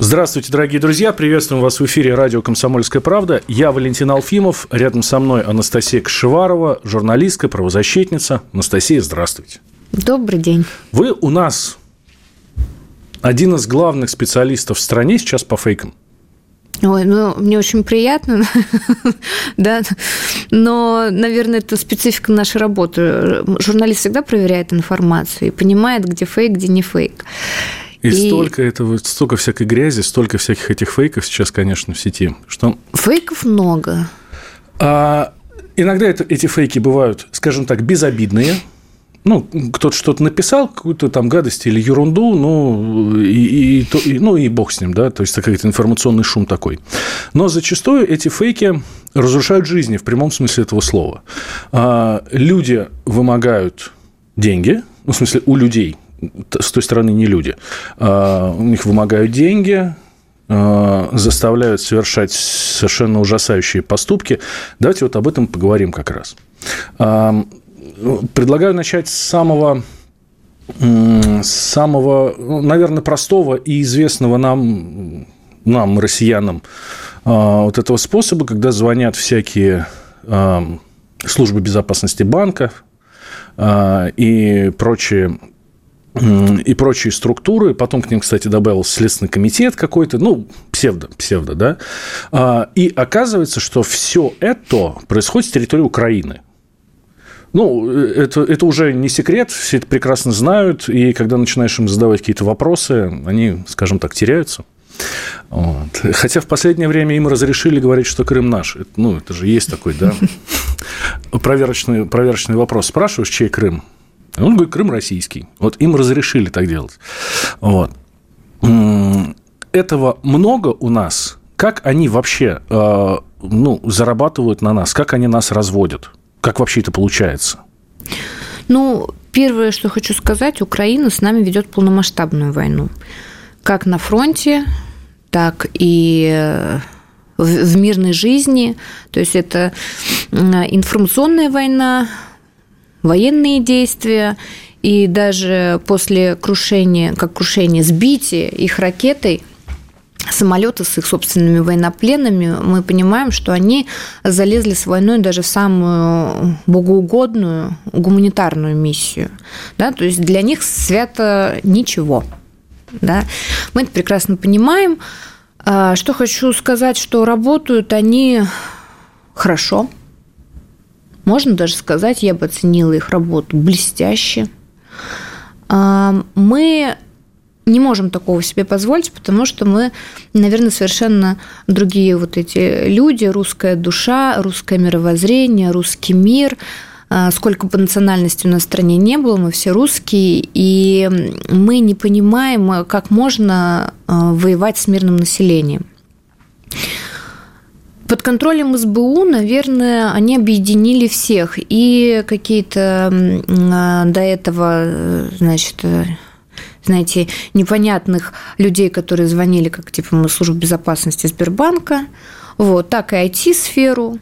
Здравствуйте, дорогие друзья. Приветствуем вас в эфире радио «Комсомольская правда». Я Валентин Алфимов. Рядом со мной Анастасия Кашеварова, журналистка, правозащитница. Анастасия, здравствуйте. Добрый день. Вы у нас один из главных специалистов в стране сейчас по фейкам. Ой, ну, мне очень приятно, да, но, наверное, это специфика нашей работы. Журналист всегда проверяет информацию и понимает, где фейк, где не фейк. И, и столько этого, столько всякой грязи, столько всяких этих фейков сейчас, конечно, в сети. Что... Фейков много. А, иногда это, эти фейки бывают, скажем так, безобидные. Ну, кто-то что-то написал, какую-то там гадость или ерунду, ну и, и, то, и, ну, и бог с ним, да, то есть какой-то информационный шум такой. Но зачастую эти фейки разрушают жизни в прямом смысле этого слова. А, люди вымогают деньги, ну, в смысле, у людей – с той стороны не люди. А, у них вымогают деньги, а, заставляют совершать совершенно ужасающие поступки. Давайте вот об этом поговорим как раз. А, предлагаю начать с самого самого, ну, наверное, простого и известного нам, нам, россиянам, вот этого способа, когда звонят всякие службы безопасности банков и прочие и прочие структуры. Потом к ним, кстати, добавился Следственный комитет какой-то, ну, псевдо, псевдо, да. А, и оказывается, что все это происходит с территории Украины. Ну, это, это уже не секрет, все это прекрасно знают, и когда начинаешь им задавать какие-то вопросы, они, скажем так, теряются. Вот. Хотя в последнее время им разрешили говорить, что Крым наш. Ну, это же есть такой, да, проверочный, проверочный вопрос. Спрашиваешь, чей Крым? Он говорит, Крым российский. Вот им разрешили так делать. Вот. Этого много у нас. Как они вообще э, ну, зарабатывают на нас? Как они нас разводят? Как вообще это получается? Ну, первое, что хочу сказать, Украина с нами ведет полномасштабную войну. Как на фронте, так и э, в мирной жизни. То есть это информационная война, военные действия, и даже после крушения, как крушение, сбития их ракетой, самолеты с их собственными военнопленными, мы понимаем, что они залезли с войной даже в самую богоугодную гуманитарную миссию. Да? То есть для них свято ничего. Да? Мы это прекрасно понимаем. А, что хочу сказать, что работают они хорошо, можно даже сказать, я бы оценила их работу блестяще. А, мы не можем такого себе позволить, потому что мы, наверное, совершенно другие вот эти люди, русская душа, русское мировоззрение, русский мир. А, сколько бы национальностей у нас в стране не было, мы все русские, и мы не понимаем, как можно а, воевать с мирным населением. Под контролем СБУ, наверное, они объединили всех. И какие-то а, до этого, значит, э, знаете, непонятных людей, которые звонили, как типа мы служба безопасности Сбербанка, вот, так и IT-сферу,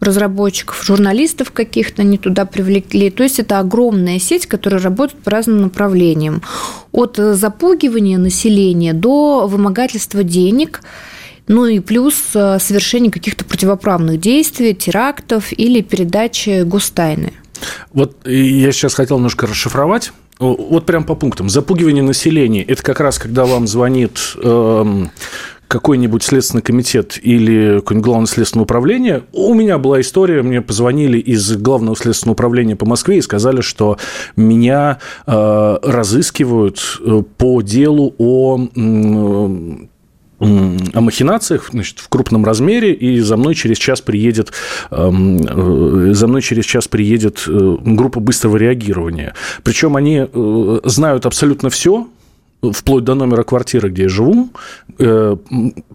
разработчиков, журналистов каких-то не туда привлекли. То есть это огромная сеть, которая работает по разным направлениям. От запугивания населения до вымогательства денег – ну и плюс э, совершение каких-то противоправных действий, терактов или передачи гостайны. Вот я сейчас хотел немножко расшифровать. Вот прям по пунктам. Запугивание населения – это как раз когда вам звонит эм, какой-нибудь следственный комитет или какое-нибудь главное следственное управление. У меня была история, мне позвонили из главного следственного управления по Москве и сказали, что меня э, разыскивают э, по делу о о махинациях значит, в крупном размере, и за мной через час приедет, эм, э, за мной через час приедет э, группа быстрого реагирования. Причем они э, знают абсолютно все, вплоть до номера квартиры, где я живу, э,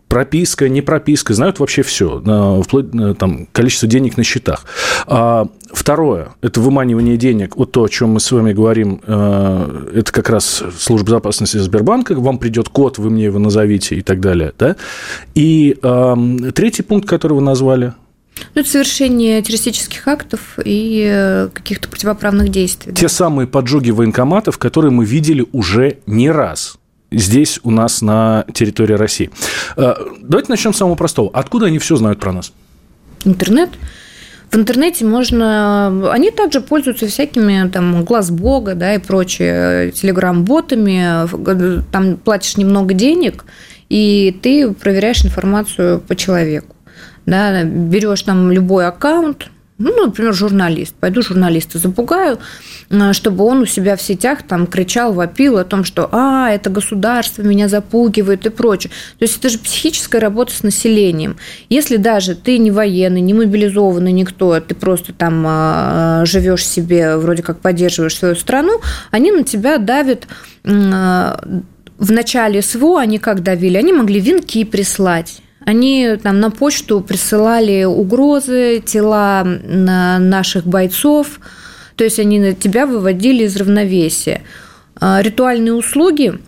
прописка, не прописка, знают вообще все, э, вплоть э, там, количество денег на счетах. А второе – это выманивание денег. Вот то, о чем мы с вами говорим, это как раз служба безопасности Сбербанка, вам придет код, вы мне его назовите и так далее. Да? И третий пункт, который вы назвали – ну, это совершение террористических актов и э, каких-то противоправных действий. Те да. самые поджоги военкоматов, которые мы видели уже не раз здесь у нас на территории России. Э, давайте начнем с самого простого. Откуда они все знают про нас? Интернет. В интернете можно... Они также пользуются всякими там глаз бога, да, и прочее, телеграм-ботами. Там платишь немного денег, и ты проверяешь информацию по человеку да, берешь там любой аккаунт, ну, например, журналист. Пойду журналиста запугаю, э, чтобы он у себя в сетях там кричал, вопил о том, что «а, это государство меня запугивает» и прочее. То есть это же психическая работа с населением. Если даже ты не военный, не мобилизованный никто, а ты просто там э, живешь себе, вроде как поддерживаешь свою страну, они на тебя давят в начале СВО они как давили? Они могли венки прислать они там на почту присылали угрозы, тела наших бойцов, то есть они тебя выводили из равновесия. А, ритуальные услуги,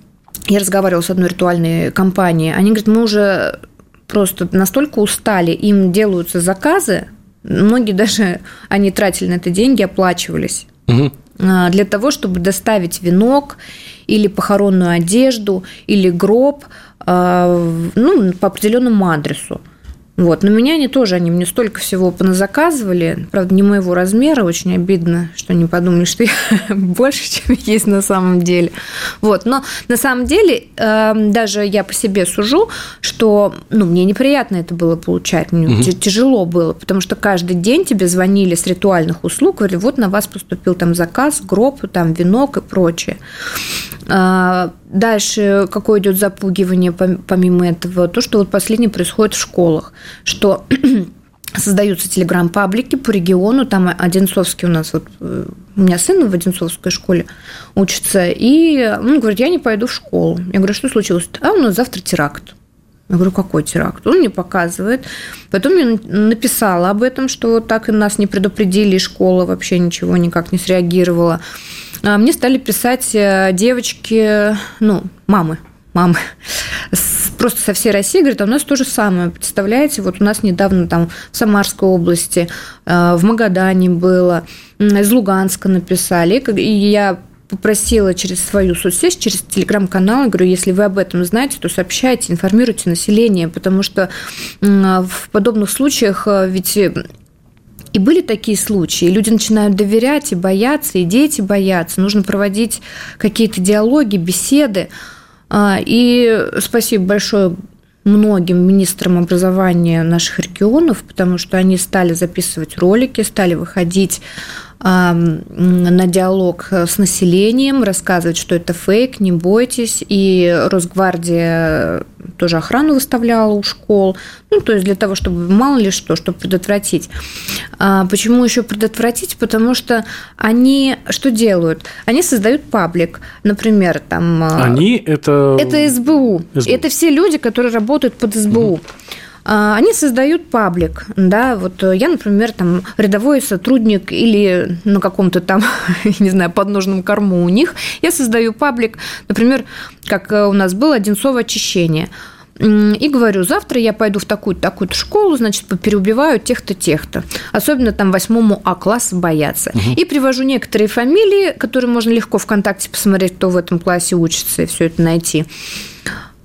я разговаривала с одной ритуальной компанией, они говорят, мы уже просто настолько устали, им делаются заказы, многие даже, они тратили на это деньги, оплачивались. Угу для того, чтобы доставить венок или похоронную одежду или гроб а, ну, по определенному адресу. Вот. Но меня они тоже, они мне столько всего поназаказывали, правда, не моего размера, очень обидно, что они подумали, что я больше, чем есть на самом деле. Вот. Но на самом деле, эм, даже я по себе сужу, что ну, мне неприятно это было получать, мне угу. тяжело было, потому что каждый день тебе звонили с ритуальных услуг, говорили, вот на вас поступил там заказ, гроб, там венок и прочее. А, дальше какое идет запугивание помимо этого? То, что вот последнее происходит в школах, что создаются телеграм-паблики по региону, там Одинцовский у нас, вот э, у меня сын в Одинцовской школе учится, и он говорит, я не пойду в школу. Я говорю, что случилось? А у нас завтра теракт. Я говорю, какой теракт? Он мне показывает. Потом я написала об этом, что так и нас не предупредили, школа вообще ничего никак не среагировала. А мне стали писать э, девочки, ну, мамы, мамы, просто со всей России, говорят, а у нас то же самое. Представляете, вот у нас недавно там в Самарской области, э, в Магадане было, из Луганска написали. И я попросила через свою соцсеть, через телеграм-канал, говорю, если вы об этом знаете, то сообщайте, информируйте население, потому что в подобных случаях э, ведь и были такие случаи. Люди начинают доверять и бояться, и дети боятся. Нужно проводить какие-то диалоги, беседы. А, и спасибо большое многим министрам образования наших регионов, потому что они стали записывать ролики, стали выходить на диалог с населением, рассказывать, что это фейк, не бойтесь. И Росгвардия тоже охрану выставляла у школ. Ну, то есть для того, чтобы мало ли что, чтобы предотвратить. А почему еще предотвратить? Потому что они что делают? Они создают паблик. Например, там... А, они это... Это СБУ. СБУ. Это все люди, которые работают под СБУ. Угу. А, они создают паблик, да, вот я, например, там рядовой сотрудник или на каком-то там, не знаю, подножном корму у них, я создаю паблик, например, как у нас было Одинцово очищение, и говорю, завтра я пойду в такую-то такую школу, значит, переубиваю тех-то, тех-то. Особенно там восьмому А класса боятся. Угу. И привожу некоторые фамилии, которые можно легко ВКонтакте посмотреть, кто в этом классе учится, и все это найти.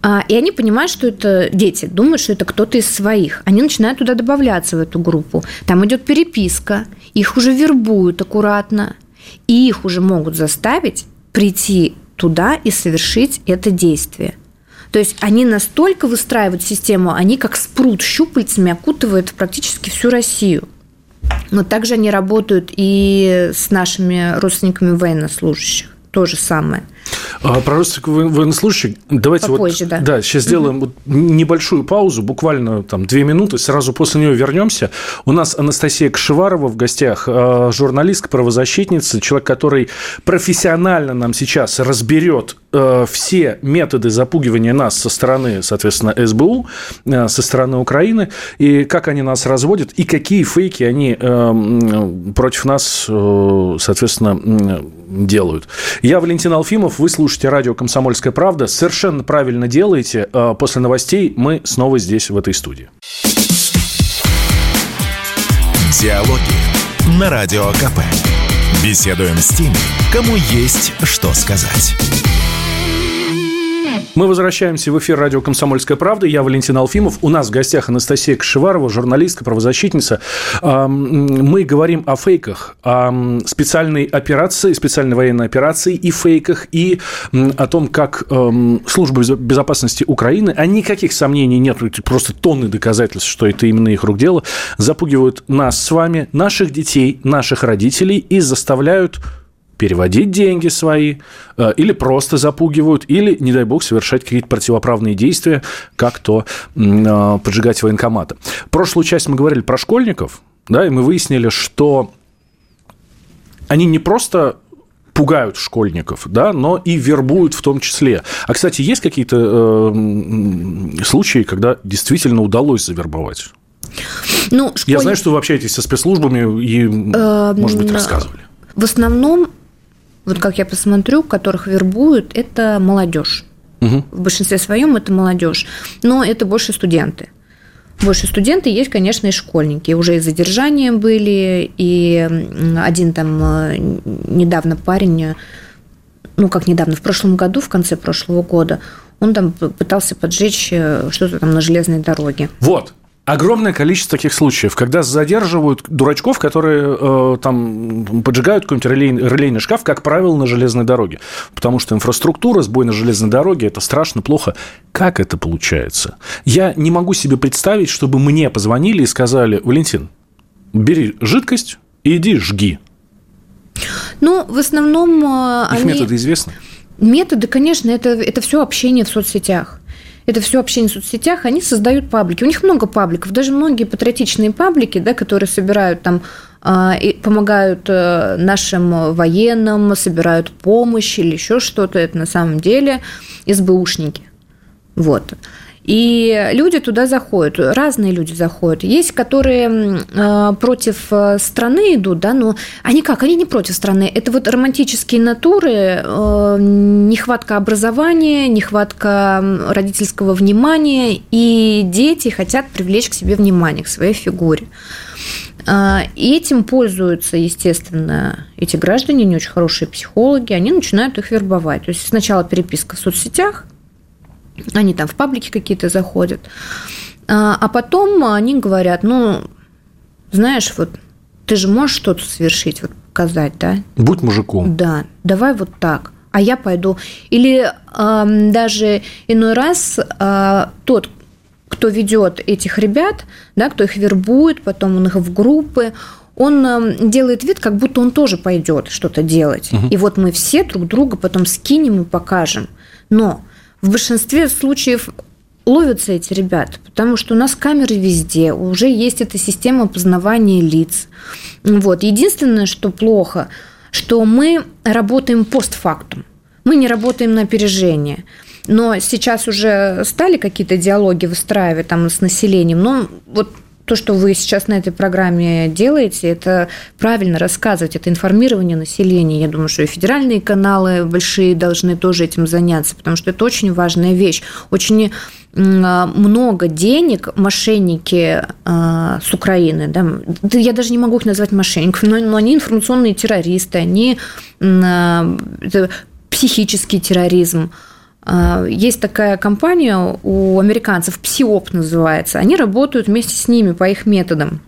А, и они понимают, что это дети, думают, что это кто-то из своих. Они начинают туда добавляться в эту группу. Там идет переписка, их уже вербуют аккуратно, и их уже могут заставить прийти туда и совершить это действие. То есть они настолько выстраивают систему, они как спрут щупальцами окутывают практически всю Россию. Но также они работают и с нашими родственниками военнослужащих. То же самое – про родственников военнослужащих давайте Попозже, вот, да. да, сейчас угу. сделаем вот небольшую паузу, буквально там две минуты, сразу после нее вернемся. У нас Анастасия Кшеварова в гостях, а, журналистка, правозащитница, человек, который профессионально нам сейчас разберет э, все методы запугивания нас со стороны, соответственно, СБУ, э, со стороны Украины, и как они нас разводят, и какие фейки они э, против нас, соответственно, делают. Я Валентин Алфимов, вы слушаете радио «Комсомольская правда». Совершенно правильно делаете. После новостей мы снова здесь, в этой студии. Диалоги на Радио КП. Беседуем с теми, кому есть что сказать. Мы возвращаемся в эфир радио «Комсомольская правда». Я Валентин Алфимов. У нас в гостях Анастасия Кашеварова, журналистка, правозащитница. Мы говорим о фейках, о специальной операции, специальной военной операции и фейках, и о том, как служба безопасности Украины, а никаких сомнений нет, просто тонны доказательств, что это именно их рук дело, запугивают нас с вами, наших детей, наших родителей и заставляют переводить деньги свои, э, или просто запугивают, или, не дай бог, совершать какие-то противоправные действия, как то э, поджигать военкоматы. Прошлую часть мы говорили про школьников, да, и мы выяснили, что они не просто пугают школьников, да, но и вербуют в том числе. А, кстати, есть какие-то э, случаи, когда действительно удалось завербовать? Ну, школь... Я знаю, что вы общаетесь со спецслужбами и, э, может быть, рассказывали. В основном вот как я посмотрю, которых вербуют, это молодежь. Угу. В большинстве своем это молодежь. Но это больше студенты. Больше студенты есть, конечно, и школьники. Уже и задержания были, и один там э, недавно парень, ну как недавно, в прошлом году, в конце прошлого года, он там пытался поджечь э, что-то там на железной дороге. Вот, Огромное количество таких случаев, когда задерживают дурачков, которые э, там поджигают какой-нибудь релейный, релейный шкаф, как правило, на железной дороге. Потому что инфраструктура, сбой на железной дороге – это страшно плохо. Как это получается? Я не могу себе представить, чтобы мне позвонили и сказали, Валентин, бери жидкость и иди жги. Ну, в основном... Э, Их они... методы известны? Методы, конечно, это, это все общение в соцсетях это все общение в соцсетях, они создают паблики. У них много пабликов, даже многие патриотичные паблики, да, которые собирают там а, и помогают э, нашим военным, собирают помощь или еще что-то, это на самом деле СБУшники. Вот. И люди туда заходят, разные люди заходят. Есть, которые э, против э, страны идут, да, но они как? Они не против страны. Это вот романтические натуры, э, нехватка образования, нехватка родительского внимания, и дети хотят привлечь к себе внимание, к своей фигуре. И этим пользуются, естественно, эти граждане, не очень хорошие психологи, они начинают их вербовать. То есть сначала переписка в соцсетях, они там в паблики какие-то заходят. А, а потом они говорят, ну, знаешь, вот ты же можешь что-то совершить, вот показать, да? Будь мужиком. Да, давай вот так. А я пойду. Или э, даже иной раз э, тот, кто ведет этих ребят, да, кто их вербует, потом он их в группы, он делает вид, как будто он тоже пойдет что-то делать. Угу. И вот мы все друг друга потом скинем и покажем. Но в большинстве случаев ловятся эти ребята, потому что у нас камеры везде, уже есть эта система опознавания лиц. Вот. Единственное, что плохо, что мы работаем постфактум. Мы не работаем на опережение. Но сейчас уже стали какие-то диалоги выстраивать там с населением. Но вот то, что вы сейчас на этой программе делаете, это правильно рассказывать, это информирование населения. Я думаю, что и федеральные каналы большие должны тоже этим заняться, потому что это очень важная вещь. Очень много денег мошенники э, с Украины, да, я даже не могу их назвать мошенниками, но, но они информационные террористы, они э, психический терроризм, а, есть такая компания у американцев, Псиоп называется. Они работают вместе с ними по их методам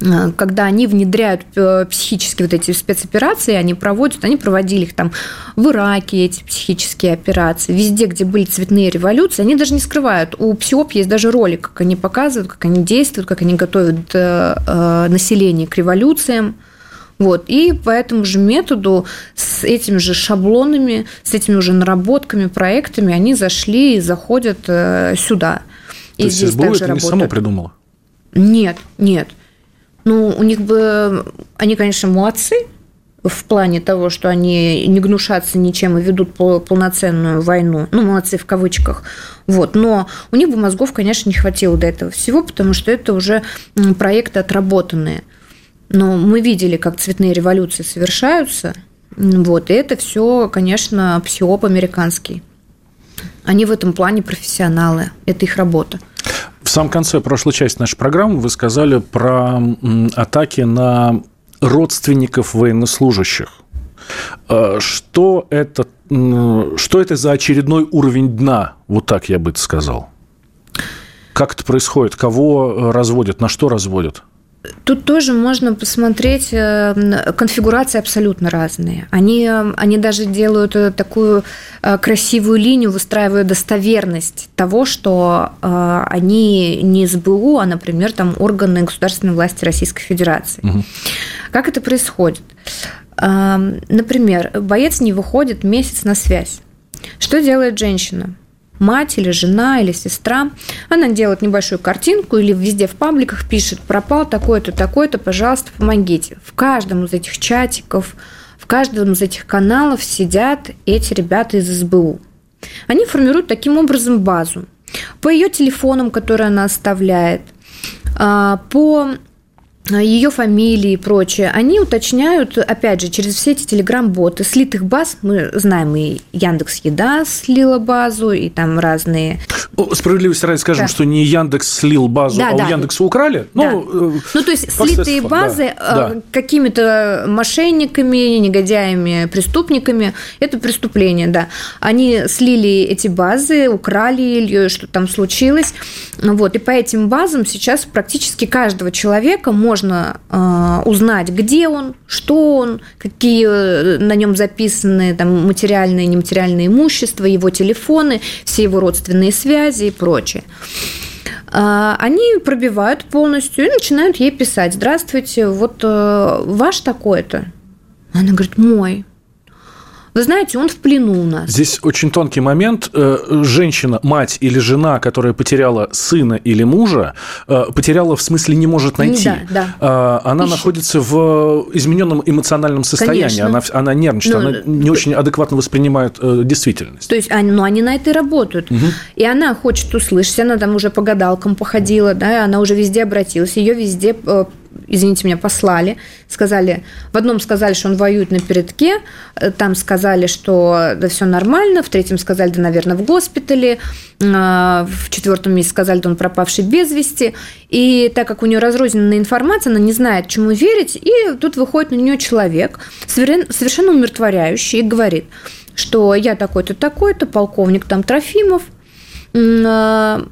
а, когда они внедряют э, психические вот эти спецоперации, они проводят, они проводили их там в Ираке, эти психические операции, везде, где были цветные революции, они даже не скрывают. У ПСИОП есть даже ролик, как они показывают, как они действуют, как они готовят э, э, население к революциям. Вот. И по этому же методу, с этими же шаблонами, с этими уже наработками, проектами, они зашли и заходят э, сюда. То и есть здесь СБУ также это работают. не само придумала? Нет, нет. Ну, у них бы... Они, конечно, молодцы, в плане того, что они не гнушатся ничем и ведут полноценную войну. Ну, молодцы в кавычках. Вот. Но у них бы мозгов, конечно, не хватило до этого всего, потому что это уже проекты отработанные. Но мы видели, как цветные революции совершаются. Вот. И это все, конечно, псиоп американский. Они в этом плане профессионалы. Это их работа. В самом конце прошлой части нашей программы вы сказали про атаки на родственников военнослужащих. Э, что это, что это за очередной уровень дна? Вот так я бы это сказал. Как это происходит? Кого э, разводят? На что разводят? Тут тоже можно посмотреть, э, конфигурации абсолютно разные. Они, они даже делают такую красивую линию, выстраивая достоверность того, что они не СБУ, а, например, там органы государственной власти Российской Федерации. Угу. Как это происходит? Например, боец не выходит месяц на связь. Что делает женщина? Мать или жена или сестра, она делает небольшую картинку или везде в пабликах пишет, пропал такой-то, такой-то, пожалуйста, помогите. В каждом из этих чатиков, в каждом из этих каналов сидят эти ребята из СБУ. Они формируют таким образом базу. По ее телефонам, которые она оставляет, а, по ее фамилии и прочее, они уточняют, опять же, через все эти телеграм-боты, слитых баз, мы знаем, и Яндекс Еда слила базу, и там разные... Справедливости ради скажем, да. что не Яндекс слил базу, да, а да. у Яндекса украли. Да. Ну, э, ну, то есть слитые базы да, да. какими-то мошенниками, негодяями, преступниками, это преступление, да. Они слили эти базы, украли или что там случилось. Вот, и по этим базам сейчас практически каждого человека может можно э, узнать, где он, что он, какие э, на нем записаны там, материальные и нематериальные имущества, его телефоны, все его родственные связи и прочее а, они пробивают полностью и начинают ей писать, здравствуйте, вот э, ваш такой-то. Она говорит, мой. Вы знаете, он в плену у нас. Здесь очень тонкий момент. Э, женщина, мать или жена, которая потеряла сына или мужа, э, потеряла в смысле не может найти. Да, да. Э, она Ищет. находится в измененном эмоциональном состоянии. Она, она нервничает, ну, она не очень адекватно воспринимает действительность. То есть, ну, они на это и работают. Угу. И она хочет услышать, она там уже по гадалкам походила, да, она уже везде обратилась, ее везде извините меня, послали, сказали, в одном сказали, что он воюет на передке, там сказали, что да все нормально, в третьем сказали, да, наверное, в госпитале, а, в четвертом месяце сказали, да он пропавший без вести, и так как у нее разрозненная информация, она не знает, чему верить, и тут выходит на нее человек, совершенно умиротворяющий, и говорит, что я такой-то, такой-то, полковник там Трофимов, а,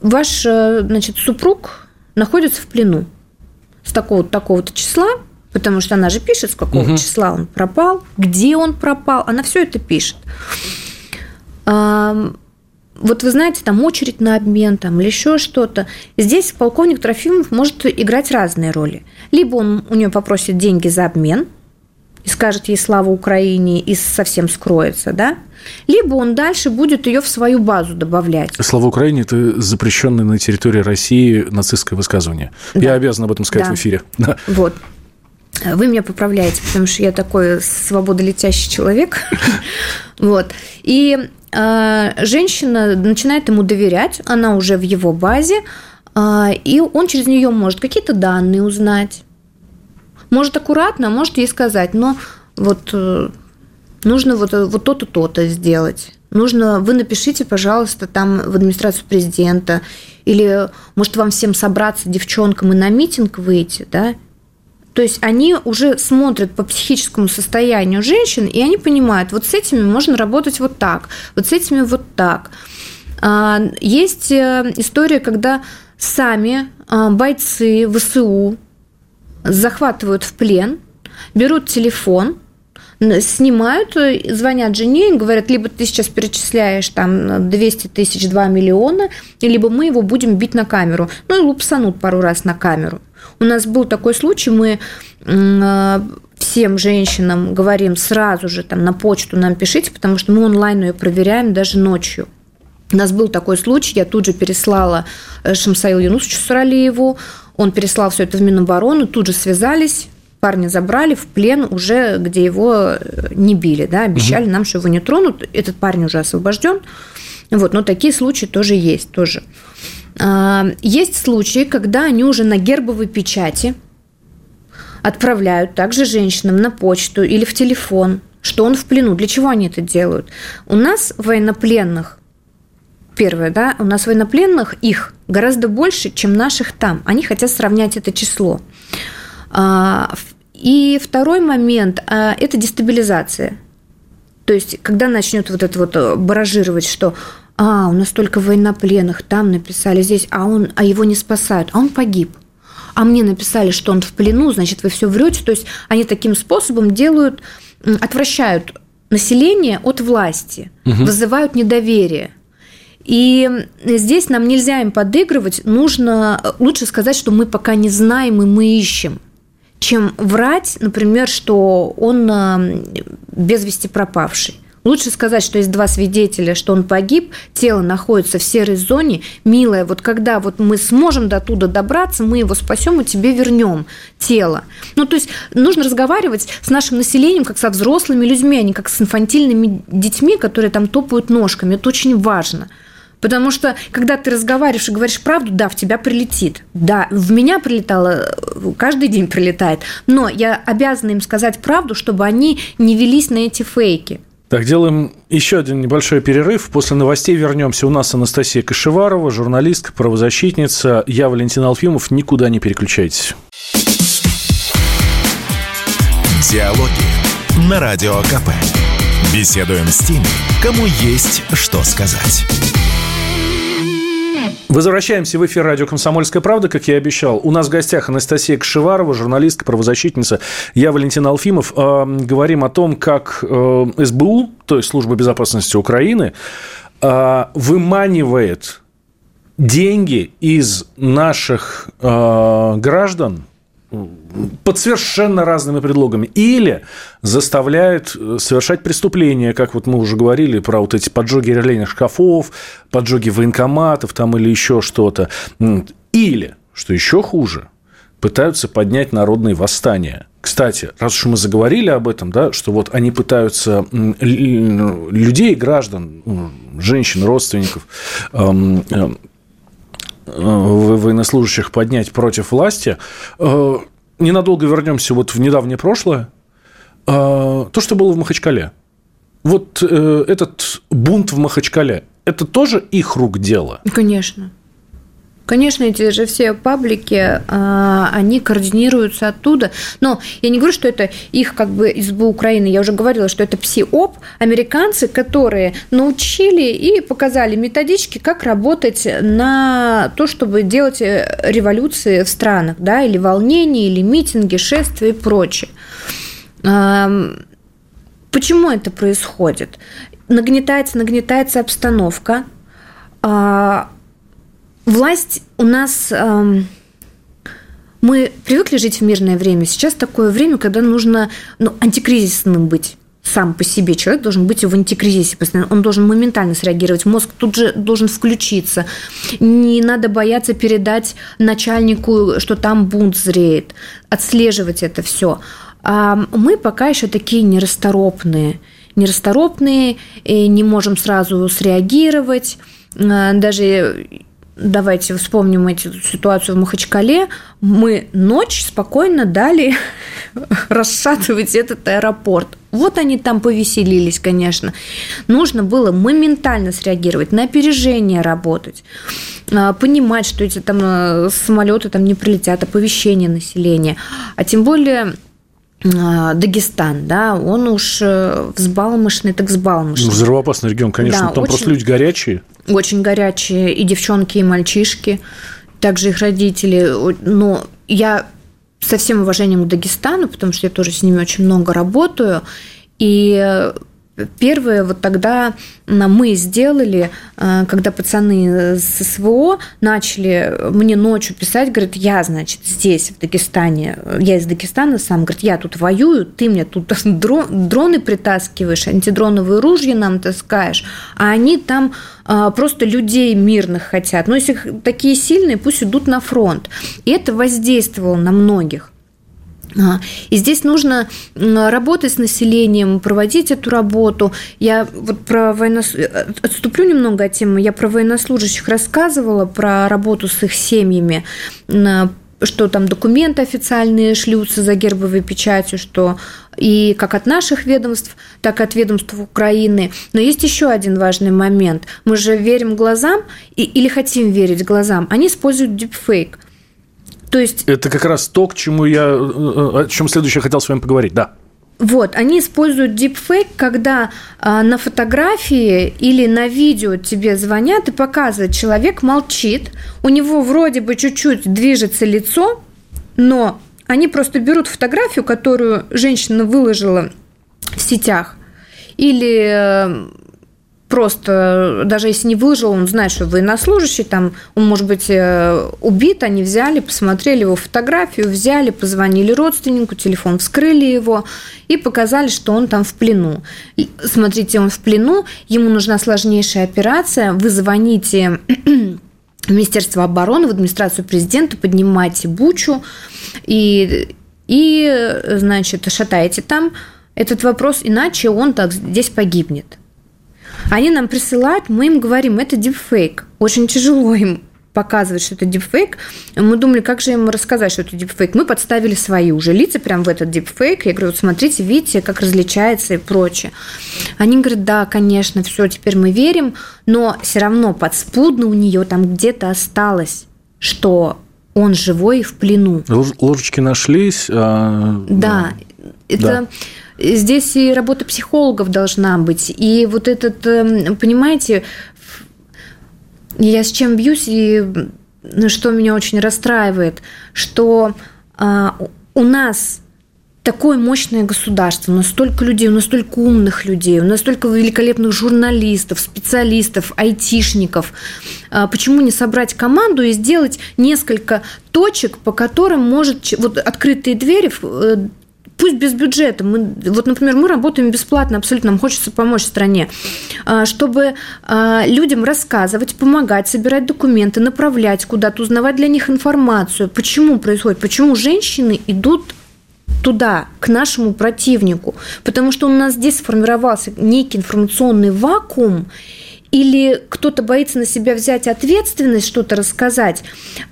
ваш, э, значит, супруг находится в плену с такого-то такого числа, потому что она же пишет, с какого угу. числа он пропал, где он пропал, она все это пишет. Вот вы знаете, там очередь на обмен там, или еще что-то. Здесь полковник Трофимов может играть разные роли. Либо он у нее попросит деньги за обмен – и скажет ей слава Украине и совсем скроется, да? Либо он дальше будет ее в свою базу добавлять. Слава Украине – это запрещенное на территории России нацистское высказывание. Да. Я обязан об этом сказать да. в эфире. Да. Вот. Вы меня поправляете, потому что я такой свободолетящий человек. Вот. И э, женщина начинает ему доверять, она уже в его базе, э, и он через нее может какие-то данные узнать может аккуратно, может ей сказать, но вот э, нужно вот, э, вот то-то, то-то сделать. Нужно, вы напишите, пожалуйста, там в администрацию президента, или, может, вам всем собраться девчонкам и на митинг выйти, да? То есть они уже смотрят по психическому состоянию женщин, и они понимают, вот с этими можно работать вот так, вот с этими вот так. А, есть э, история, когда сами а, бойцы ВСУ захватывают в плен, берут телефон, снимают, звонят жене и говорят, либо ты сейчас перечисляешь там 200 тысяч, 2 миллиона, либо мы его будем бить на камеру. Ну, и лупсанут пару раз на камеру. У нас был такой случай, мы э, всем женщинам говорим сразу же там на почту нам пишите, потому что мы онлайн ее проверяем даже ночью. У нас был такой случай, я тут же переслала э, Шамсаилу Юнусовичу Суралиеву, он переслал все это в Минобороны, тут же связались, парня забрали в плен уже, где его не били, да, обещали угу. нам, что его не тронут, этот парень уже освобожден, вот, но такие случаи тоже есть, тоже. А, есть случаи, когда они уже на гербовой печати отправляют также женщинам на почту или в телефон, что он в плену. Для чего они это делают? У нас военнопленных, первое, да, у нас военнопленных их гораздо больше, чем наших там. Они хотят сравнять это число. А, и второй момент а, – это дестабилизация. То есть, когда начнет вот это вот э, баражировать, что а, у нас только военнопленных, там написали, здесь, а, он, а его не спасают, а он погиб. А мне написали, что он в плену, значит, вы все врете. То есть, они таким способом делают, отвращают население от власти, угу. вызывают недоверие. И здесь нам нельзя им подыгрывать, нужно э, лучше сказать, что мы пока не знаем и мы ищем чем врать, например, что он э, без вести пропавший. Лучше сказать, что есть два свидетеля, что он погиб, тело находится в серой зоне. Милая, вот когда вот мы сможем до туда добраться, мы его спасем и тебе вернем тело. Ну, то есть нужно разговаривать с нашим населением как со взрослыми людьми, а не как с инфантильными детьми, которые там топают ножками. Это очень важно. Потому что, когда ты разговариваешь и говоришь правду, да, в тебя прилетит. Да, в меня прилетало, каждый день прилетает. Но я обязана им сказать правду, чтобы они не велись на эти фейки. Так, делаем еще один небольшой перерыв. После новостей вернемся. У нас Анастасия Кашеварова, журналистка, правозащитница. Я Валентин Алфимов. Никуда не переключайтесь. Диалоги на Радио КП. Беседуем с теми, кому есть что сказать. Возвращаемся в эфир радио «Комсомольская правда», как я и обещал. У нас в гостях Анастасия Кшеварова, журналистка, правозащитница. Я Валентин Алфимов. Э, говорим о том, как э, СБУ, то есть Служба безопасности Украины, э, выманивает деньги из наших э, граждан под совершенно разными предлогами. Или заставляют э, совершать преступления, как вот мы уже говорили про вот эти поджоги релейных шкафов, поджоги военкоматов там или еще что-то. Или, что еще хуже, пытаются поднять народные восстания. Кстати, раз уж мы заговорили об этом, да, что вот они пытаются людей, граждан, женщин, родственников эм, эм, военнослужащих поднять против власти. Э, ненадолго вернемся вот в недавнее прошлое. Э, то, что было в Махачкале. Вот э, этот бунт в Махачкале, это тоже их рук дело? Конечно. Конечно, эти же все паблики, а, они координируются оттуда. Но я не говорю, что это их как бы СБУ Украины. Я уже говорила, что это ПСИОП, американцы, которые научили и показали методички, как работать на то, чтобы делать э, революции в странах, да, или волнения, или митинги, шествия и прочее. Почему это происходит? Нагнетается, нагнетается обстановка, а, власть у нас... Мы привыкли жить в мирное время. Сейчас такое время, когда нужно ну, антикризисным быть сам по себе человек должен быть в антикризисе постоянно. Он должен моментально среагировать. Мозг тут же должен включиться. Не надо бояться передать начальнику, что там бунт зреет. Отслеживать это все. А мы пока еще такие нерасторопные. Нерасторопные, и не можем сразу среагировать. А, даже давайте вспомним эту ситуацию в Махачкале, мы ночь спокойно дали расшатывать этот аэропорт. Вот они там повеселились, конечно. Нужно было моментально среагировать, на опережение работать, а, понимать, что эти там э, самолеты там не прилетят, оповещение населения. А тем более Дагестан, да, он уж э, взбалмошный, так взбалмошный. Ну, взрывоопасный регион, конечно, да, там очень, просто люди горячие. Очень горячие, и девчонки, и мальчишки, также их родители. Но я со всем уважением к Дагестану, потому что я тоже с ними очень много работаю, и Первое, вот тогда мы сделали, э, когда пацаны с СВО начали мне ночью писать, говорят, я, значит, здесь, в Дагестане, я из Дагестана сам, говорит, я тут воюю, ты мне тут дроны притаскиваешь, антидроновые ружья нам таскаешь, а они там э, просто людей мирных хотят. Но если такие сильные, пусть идут на фронт. И это воздействовало на многих. И здесь нужно работать с населением, проводить эту работу. Я вот про военнос... отступлю немного от темы. Я про военнослужащих рассказывала, про работу с их семьями, что там документы официальные шлются за гербовой печатью, что и как от наших ведомств, так и от ведомств Украины. Но есть еще один важный момент. Мы же верим глазам и, или хотим верить глазам. Они используют дипфейк. То есть... Это как раз то, к чему я, э, э, о чем следующее хотел с вами поговорить, да. Вот, они используют deepfake, когда а, на фотографии или на видео тебе звонят и показывают, человек молчит, у него вроде бы чуть-чуть движется лицо, но они просто берут фотографию, которую женщина выложила в сетях, или э, просто, даже если не выжил, он знает, что военнослужащий, там, он может быть э, убит, они взяли, посмотрели его фотографию, взяли, позвонили родственнику, телефон вскрыли его и показали, что он там в плену. Смотрите, он в плену, ему нужна сложнейшая операция, вы звоните в Министерство обороны, в администрацию президента, поднимайте бучу и, и значит, шатаете там этот вопрос, иначе он так здесь погибнет. Они нам присылают, мы им говорим, это дипфейк. Очень тяжело им показывать, что это дипфейк. Мы думали, как же им рассказать, что это дипфейк. Мы подставили свои уже лица прямо в этот дипфейк. Я говорю, вот смотрите, видите, как различается и прочее. Они говорят, да, конечно, все, теперь мы верим, но все равно подспудно у нее там где-то осталось, что он живой в плену. Ложечки нашлись. А... Да, это... Да здесь и работа психологов должна быть. И вот этот, эм, понимаете, я с чем бьюсь и что меня очень расстраивает, что а, у нас такое мощное государство, у нас столько людей, у нас столько умных людей, у нас столько великолепных журналистов, специалистов, айтишников. А почему не собрать команду и сделать несколько точек, по которым может вот открытые двери э, пусть без бюджета. Мы, вот, например, мы работаем бесплатно, абсолютно нам хочется помочь стране, а, чтобы а, людям рассказывать, помогать, собирать документы, направлять куда-то, узнавать для них информацию. Почему происходит? Почему женщины идут туда, к нашему противнику? Потому что у нас здесь сформировался некий информационный вакуум, или кто-то боится на себя взять ответственность, что-то рассказать,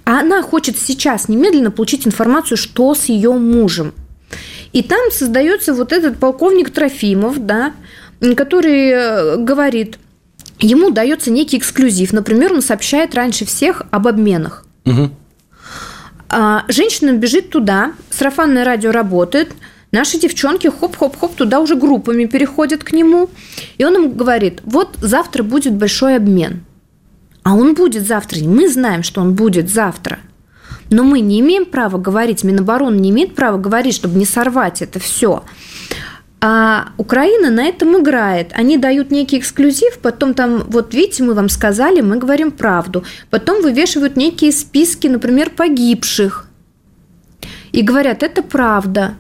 а она хочет сейчас немедленно получить информацию, что с ее мужем – и там создается вот этот полковник Трофимов, да, который э, говорит, ему дается некий эксклюзив. Например, он сообщает раньше всех об обменах. Угу. А женщина бежит туда, сарафанное радио работает, наши девчонки хоп-хоп-хоп туда уже группами переходят к нему, и он им говорит, вот завтра будет большой обмен. А он будет завтра, мы знаем, что он будет завтра. Но мы не имеем права говорить, Минобороны не имеет права говорить, чтобы не сорвать это все. А Украина на этом играет. Они дают некий эксклюзив, потом там, вот видите, мы вам сказали, мы говорим правду. Потом вывешивают некие списки, например, погибших. И говорят, это правда.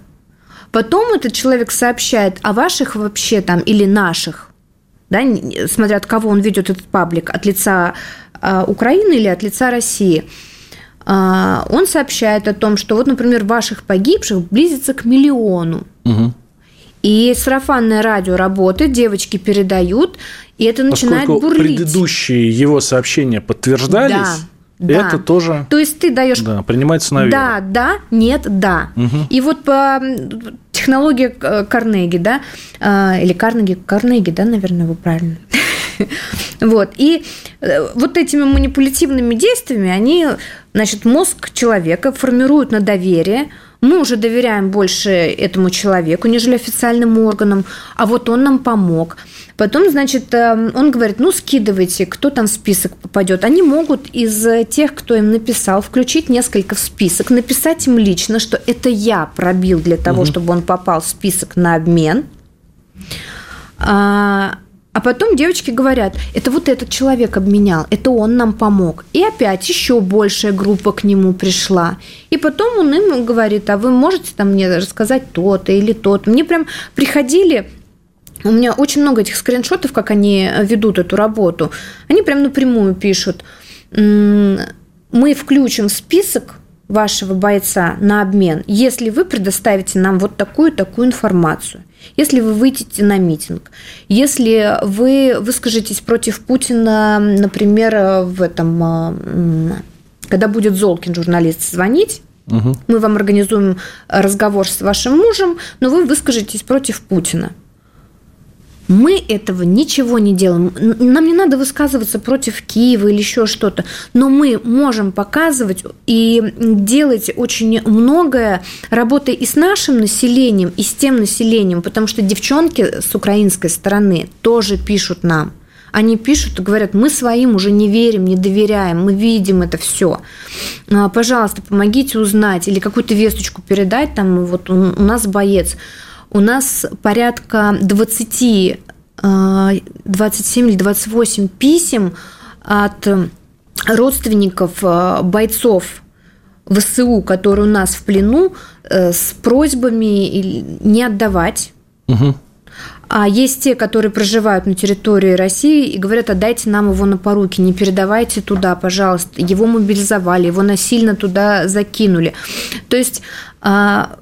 Потом этот человек сообщает о ваших вообще там или наших, да, смотря от кого он ведет этот паблик, от лица э, Украины или от лица России – а, он сообщает о том, что вот, например, ваших погибших близится к миллиону. Угу. И сарафанное радио работает, девочки передают, и это начинает Поскольку бурлить. предыдущие его сообщения подтверждались, да. Да. Это тоже. То есть ты даешь. Да, принимается на веру. Да, да, нет, да. Угу. И вот по технологии Карнеги, да, а, или Карнеги, Карнеги, да, наверное, вы правильно. Вот. И э, вот этими манипулятивными действиями они, значит, мозг человека формируют на доверие, мы уже доверяем больше этому человеку, нежели официальным органам, а вот он нам помог. Потом, значит, э, он говорит, ну, скидывайте, кто там в список попадет. Они могут из тех, кто им написал, включить несколько в список, написать им лично, что это я пробил для того, угу. чтобы он попал в список на обмен. А, а потом девочки говорят, это вот этот человек обменял, это он нам помог. И опять еще большая группа к нему пришла. И потом он им говорит, а вы можете там мне рассказать то-то или то-то. Мне прям приходили у меня очень много этих скриншотов, как они ведут эту работу. Они прям напрямую пишут, мы включим список вашего бойца на обмен, если вы предоставите нам вот такую-такую информацию. Если вы выйдете на митинг, если вы выскажетесь против Путина, например, в этом, когда будет Золкин, журналист, звонить, угу. мы вам организуем разговор с вашим мужем, но вы выскажетесь против Путина. Мы этого ничего не делаем. Нам не надо высказываться против Киева или еще что-то, но мы можем показывать и делать очень многое, работая и с нашим населением, и с тем населением, потому что девчонки с украинской стороны тоже пишут нам. Они пишут и говорят, мы своим уже не верим, не доверяем, мы видим это все. А, пожалуйста, помогите узнать или какую-то весточку передать. Там вот у нас боец у нас порядка 20, 27 э, или 28 писем от родственников э, бойцов ВСУ, которые у нас в плену, э, с просьбами не отдавать. Угу. А есть те, которые проживают на территории России и говорят, отдайте нам его на поруки, не передавайте туда, пожалуйста. Его мобилизовали, его насильно туда закинули. То есть а,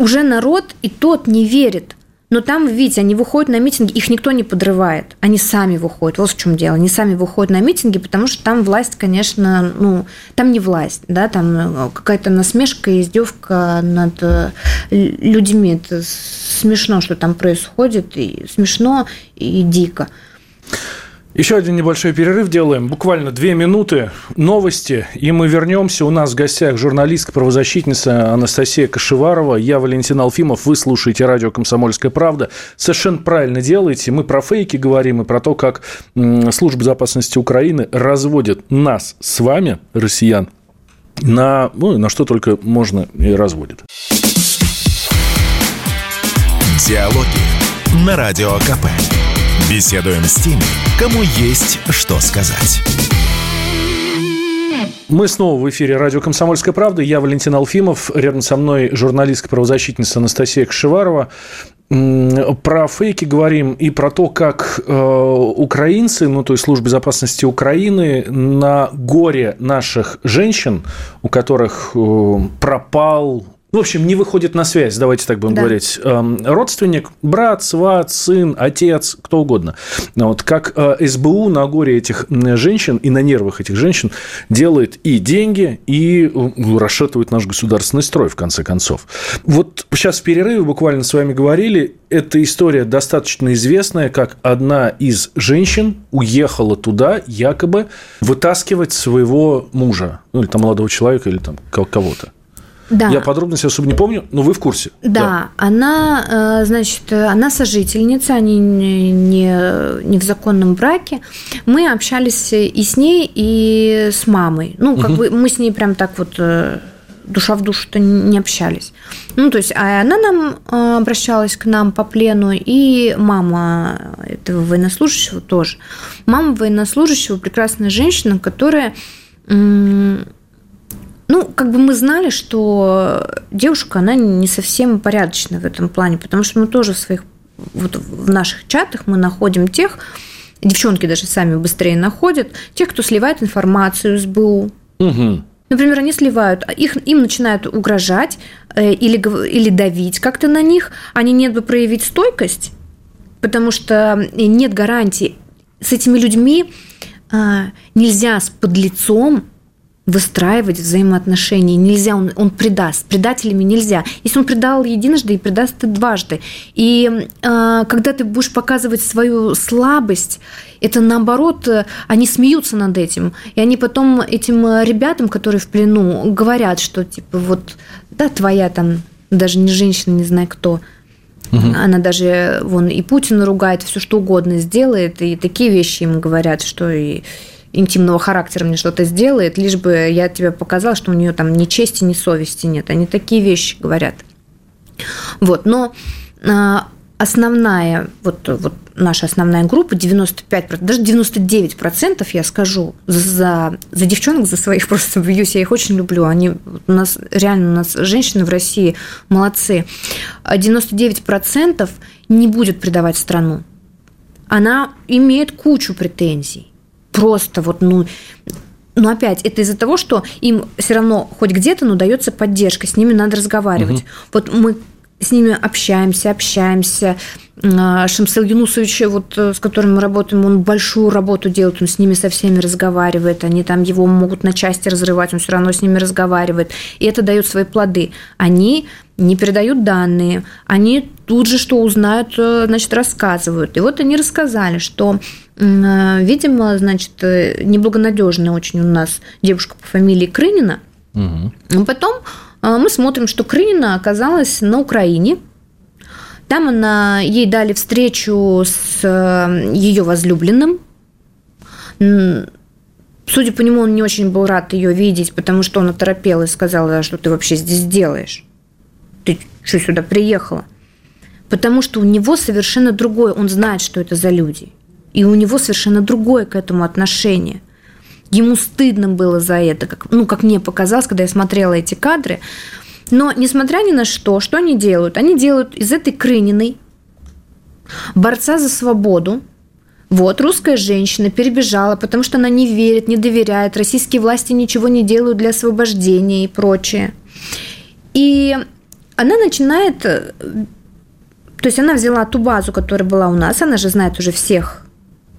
уже народ и тот не верит. Но там, видите, они выходят на митинги, их никто не подрывает. Они сами выходят. Вот в чем дело. Они сами выходят на митинги, потому что там власть, конечно, ну, там не власть, да, там э, какая-то насмешка и издевка над э, людьми. Это смешно, что там происходит, и смешно, и дико. Еще один небольшой перерыв делаем, буквально две минуты, новости, и мы вернемся. У нас в гостях журналистка-правозащитница Анастасия Кашеварова, я Валентин Алфимов, вы слушаете радио «Комсомольская правда». Совершенно правильно делаете, мы про фейки говорим и про то, как Служба безопасности Украины разводит нас с вами, россиян, на, ну, на что только можно и разводит. Диалоги на Радио КП. Беседуем с теми, кому есть что сказать. Мы снова в эфире радио «Комсомольская правда». Я Валентин Алфимов. Рядом со мной журналистка-правозащитница Анастасия Кшеварова. Про фейки говорим и про то, как э, украинцы, ну, то есть служба безопасности Украины, на горе наших женщин, у которых э, пропал в общем, не выходит на связь, давайте так будем да. говорить, эм, родственник, брат, сват, сын, отец, кто угодно. Вот как э, СБУ на горе этих женщин и на нервах этих женщин делает и деньги, и э, расшатывает наш государственный строй, в конце концов. Вот сейчас в перерыве буквально с вами говорили, эта история достаточно известная, как одна из женщин уехала туда якобы вытаскивать своего мужа, ну, или там молодого человека, или там кого-то. Да. Я подробности особо не помню, но вы в курсе. Да, да. она, э, значит, она сожительница, они не, не в законном браке. Мы общались и с ней, и с мамой. Ну, как угу. бы мы с ней прям так вот э, душа в душу-то не общались. Ну, то есть, а она нам э, обращалась к нам по плену, и мама этого военнослужащего тоже. Мама военнослужащего прекрасная женщина, которая ну, как бы мы знали, что девушка, она не совсем порядочная в этом плане, потому что мы тоже в своих, вот в наших чатах мы находим тех, девчонки даже сами быстрее находят, тех, кто сливает информацию с БУ. Угу. Например, они сливают, их, им начинают угрожать э, или, или давить как-то на них, они нет бы проявить стойкость, потому что нет гарантии. С этими людьми э, нельзя с подлецом выстраивать взаимоотношения. Нельзя, он, он предаст. Предателями нельзя. Если он предал единожды и предаст ты дважды. И э, когда ты будешь показывать свою слабость, это наоборот, они смеются над этим. И они потом этим ребятам, которые в плену, говорят, что типа вот, да, твоя там, даже не женщина, не знаю кто, Угу. Она даже вон и Путина ругает, все что угодно сделает, и такие вещи им говорят, что и интимного характера мне что-то сделает, лишь бы я тебе показала, что у нее там ни чести, ни совести нет. Они такие вещи говорят. Вот, но а, основная, вот, вот наша основная группа, 95%, даже 99%, я скажу, за, за девчонок, за своих просто бьюсь, я их очень люблю. Они у нас, реально, у нас женщины в России молодцы. 99% не будет предавать страну. Она имеет кучу претензий просто вот, ну, Но опять, это из-за того, что им все равно хоть где-то, но дается поддержка, с ними надо разговаривать. Угу. Вот мы с ними общаемся, общаемся. А, Шамсел Юнусович, вот, э, с которым мы работаем, он большую работу делает, он с ними со всеми разговаривает, они там его могут на части разрывать, он все равно с ними разговаривает, и это дает свои плоды. Они не передают данные, они тут же что узнают, э, значит, рассказывают. И вот они рассказали, что, э, видимо, значит, неблагонадежная очень у нас девушка по фамилии Крынина, угу. потом мы смотрим, что Крынина оказалась на Украине. Там она, ей дали встречу с э, ее возлюбленным. Судя по нему, он не очень был рад ее видеть, потому что он оторопел и сказал, что ты вообще здесь делаешь? Ты что сюда приехала? Потому что у него совершенно другое, он знает, что это за люди. И у него совершенно другое к этому отношение – Ему стыдно было за это, как, ну, как мне показалось, когда я смотрела эти кадры. Но, несмотря ни на что, что они делают? Они делают из этой Крыниной борца за свободу, вот, русская женщина перебежала, потому что она не верит, не доверяет, российские власти ничего не делают для освобождения и прочее. И она начинает, то есть она взяла ту базу, которая была у нас, она же знает уже всех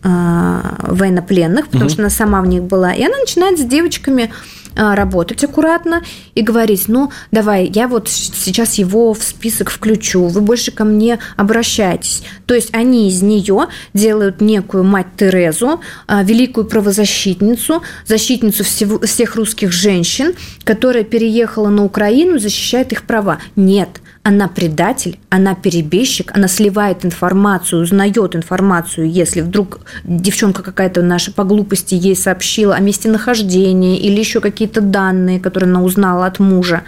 военнопленных, потому угу. что она сама в них была. И она начинает с девочками а, работать аккуратно и говорить, ну, давай, я вот сейчас его в список включу, вы больше ко мне обращайтесь. То есть они из нее делают некую мать Терезу, а, великую правозащитницу, защитницу всего, всех русских женщин, которая переехала на Украину, защищает их права. Нет, она предатель, она перебежчик, она сливает информацию, узнает информацию, если вдруг девчонка какая-то наша по глупости ей сообщила о месте нахождения или еще какие-то данные, которые она узнала от мужа,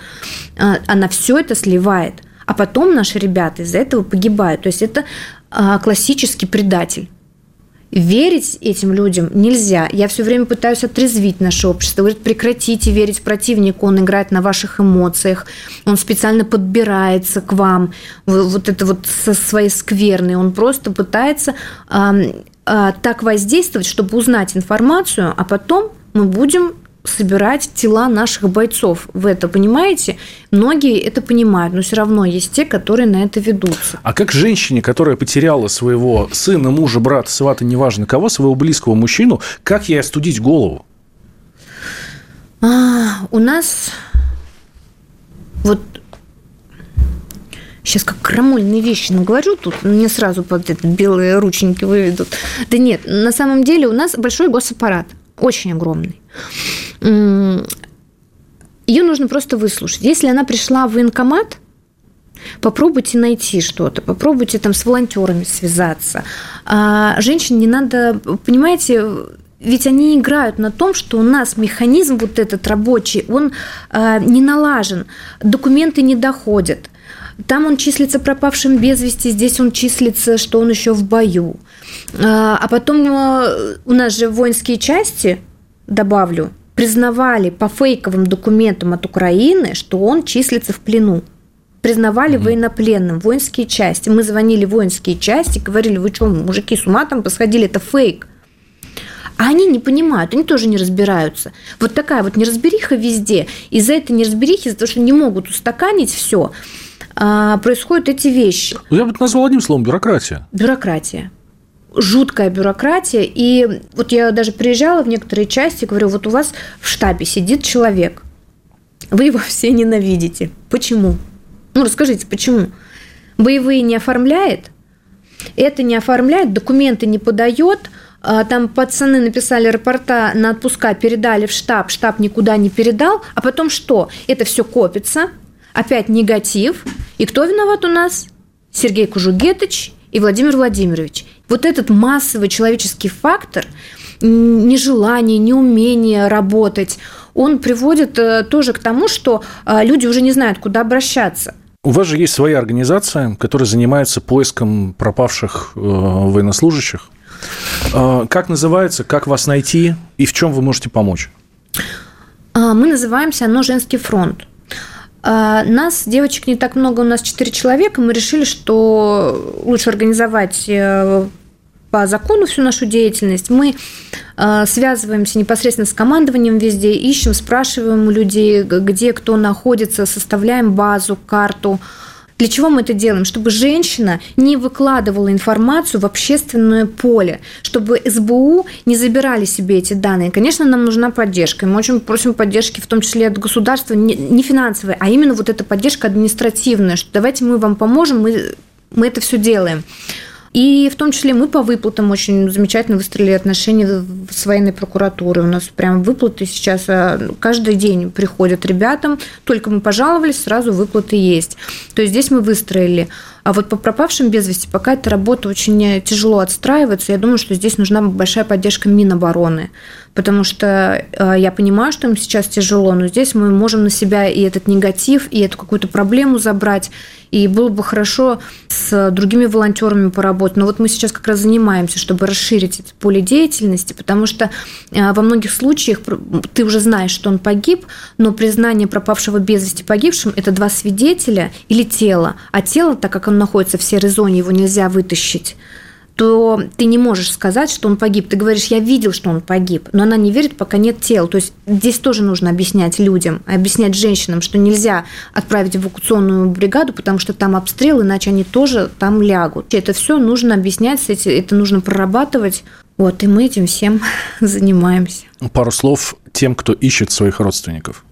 а, она все это сливает. А потом наши ребята из-за этого погибают. То есть это а, классический предатель верить этим людям нельзя. Я все время пытаюсь отрезвить наше общество. Говорит, прекратите верить противнику, он играет на ваших эмоциях, он специально подбирается к вам, вот это вот со своей скверной, он просто пытается а, а, так воздействовать, чтобы узнать информацию, а потом мы будем собирать тела наших бойцов. Вы это понимаете? Многие это понимают, но все равно есть те, которые на это ведутся. А как женщине, которая потеряла своего сына, мужа, брата, свата, неважно кого, своего близкого мужчину, как ей остудить голову? А, у нас вот сейчас как крамольные вещи наговорю, тут мне сразу под это белые рученьки выведут. Да нет, на самом деле у нас большой госаппарат, очень огромный ее нужно просто выслушать. Если она пришла в военкомат, попробуйте найти что-то, попробуйте там с волонтерами связаться. А женщин не надо, понимаете, ведь они играют на том, что у нас механизм вот этот рабочий, он э, не налажен, документы не доходят. Там он числится пропавшим без вести, здесь он числится, что он еще в бою. А потом э, у нас же воинские части, добавлю, признавали по фейковым документам от Украины, что он числится в плену. Признавали угу. военнопленным, воинские части. Мы звонили в воинские части, говорили, вы что, мужики с ума там посходили, это фейк. А они не понимают, они тоже не разбираются. Вот такая вот неразбериха везде. Из-за этой неразберихи, из-за того, что не могут устаканить все, а, происходят эти вещи. Ну, я бы это назвал одним словом – бюрократия. Бюрократия жуткая бюрократия. И вот я даже приезжала в некоторые части, говорю, вот у вас в штабе сидит человек, вы его все ненавидите. Почему? Ну, расскажите, почему? Боевые не оформляет, это не оформляет, документы не подает, а, там пацаны написали рапорта на отпуска, передали в штаб, штаб никуда не передал, а потом что? Это все копится, опять негатив. И кто виноват у нас? Сергей Кужугетович и Владимир Владимирович. Вот этот массовый человеческий фактор, нежелание, неумение работать, он приводит э, тоже к тому, что э, люди уже не знают, куда обращаться. У вас же есть своя организация, которая занимается поиском пропавших э, военнослужащих. Как называется, как вас найти и в чем вы можете помочь? А, мы называемся «Оно женский фронт». А, нас, девочек, не так много, у нас 4 человека. Мы решили, что лучше организовать по закону всю нашу деятельность. Мы э, связываемся непосредственно с командованием везде, ищем, спрашиваем у людей, где кто находится, составляем базу, карту, для чего мы это делаем? Чтобы женщина не выкладывала информацию в общественное поле, чтобы СБУ не забирали себе эти данные. Конечно, нам нужна поддержка. Мы очень просим поддержки, в том числе от государства, не финансовой, а именно вот эта поддержка административная, что давайте мы вам поможем, мы, мы это все делаем. И в том числе мы по выплатам очень замечательно выстроили отношения с военной прокуратурой. У нас прям выплаты сейчас а, каждый день приходят ребятам. Только мы пожаловались, сразу выплаты есть. То есть здесь мы выстроили. А вот по пропавшим без вести пока эта работа очень тяжело отстраивается. Я думаю, что здесь нужна большая поддержка Минобороны потому что э, я понимаю, что им сейчас тяжело, но здесь мы можем на себя и этот негатив, и эту какую-то проблему забрать, и было бы хорошо с другими волонтерами поработать. Но вот мы сейчас как раз занимаемся, чтобы расширить это поле деятельности, потому что э, во многих случаях ты уже знаешь, что он погиб, но признание пропавшего без вести погибшим – это два свидетеля или тело, а тело, так как оно находится в серой зоне, его нельзя вытащить то ты не можешь сказать, что он погиб. Ты говоришь, я видел, что он погиб, но она не верит, пока нет тела. То есть здесь тоже нужно объяснять людям, объяснять женщинам, что нельзя отправить эвакуационную бригаду, потому что там обстрел, иначе они тоже там лягут. Это все нужно объяснять, это нужно прорабатывать. Вот, и мы этим всем занимаемся. Пару слов тем, кто ищет своих родственников.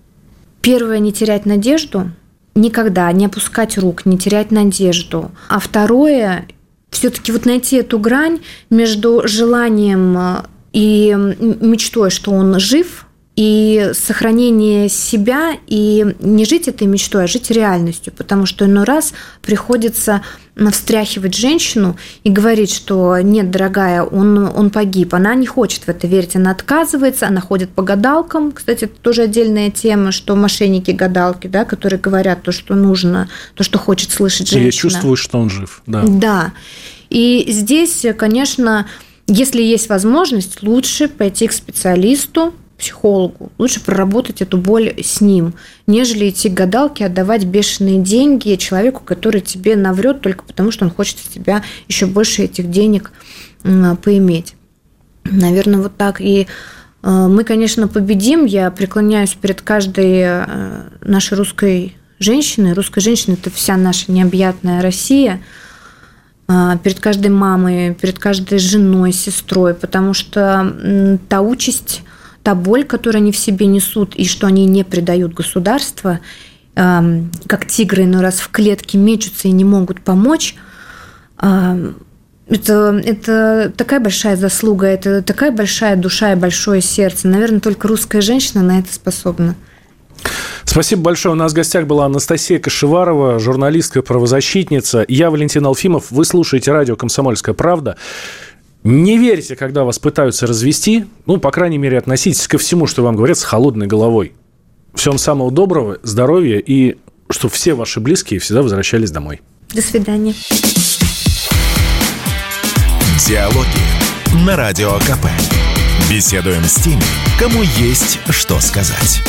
Первое, не терять надежду, никогда не опускать рук, не терять надежду. А второе, все-таки вот найти эту грань между желанием э, и мечтой, что он жив, и сохранение себя, и не жить этой мечтой, а жить реальностью, потому что иной раз приходится встряхивать женщину и говорить, что нет, дорогая, он, он погиб. Она не хочет в это верить, она отказывается, она ходит по гадалкам. Кстати, это тоже отдельная тема, что мошенники-гадалки, да, которые говорят то, что нужно, то, что хочет слышать женщина. Я чувствую, что он жив, да. Да. И здесь, конечно, если есть возможность, лучше пойти к специалисту, психологу. Лучше проработать эту боль с ним, нежели идти к гадалке, отдавать бешеные деньги человеку, который тебе наврет только потому, что он хочет с тебя еще больше этих денег поиметь. Наверное, вот так. И э, мы, конечно, победим. Я преклоняюсь перед каждой э, нашей русской женщиной. Русская женщина – это вся наша необъятная Россия э, перед каждой мамой, перед каждой женой, сестрой, потому что та участь, та боль, которую они в себе несут, и что они не предают государство, эм, как тигры иной раз в клетке мечутся и не могут помочь, эм, это, это такая большая заслуга, это такая большая душа и большое сердце. Наверное, только русская женщина на это способна. Спасибо большое. У нас в гостях была Анастасия Кашеварова, журналистка, правозащитница. Я Валентин Алфимов. Вы слушаете радио «Комсомольская правда». Не верьте, когда вас пытаются развести. Ну, по крайней мере, относитесь ко всему, что вам говорят, с холодной головой. Всем самого доброго, здоровья и чтобы все ваши близкие всегда возвращались домой. До свидания. Диалоги на Радио КП. Беседуем с теми, кому есть что сказать.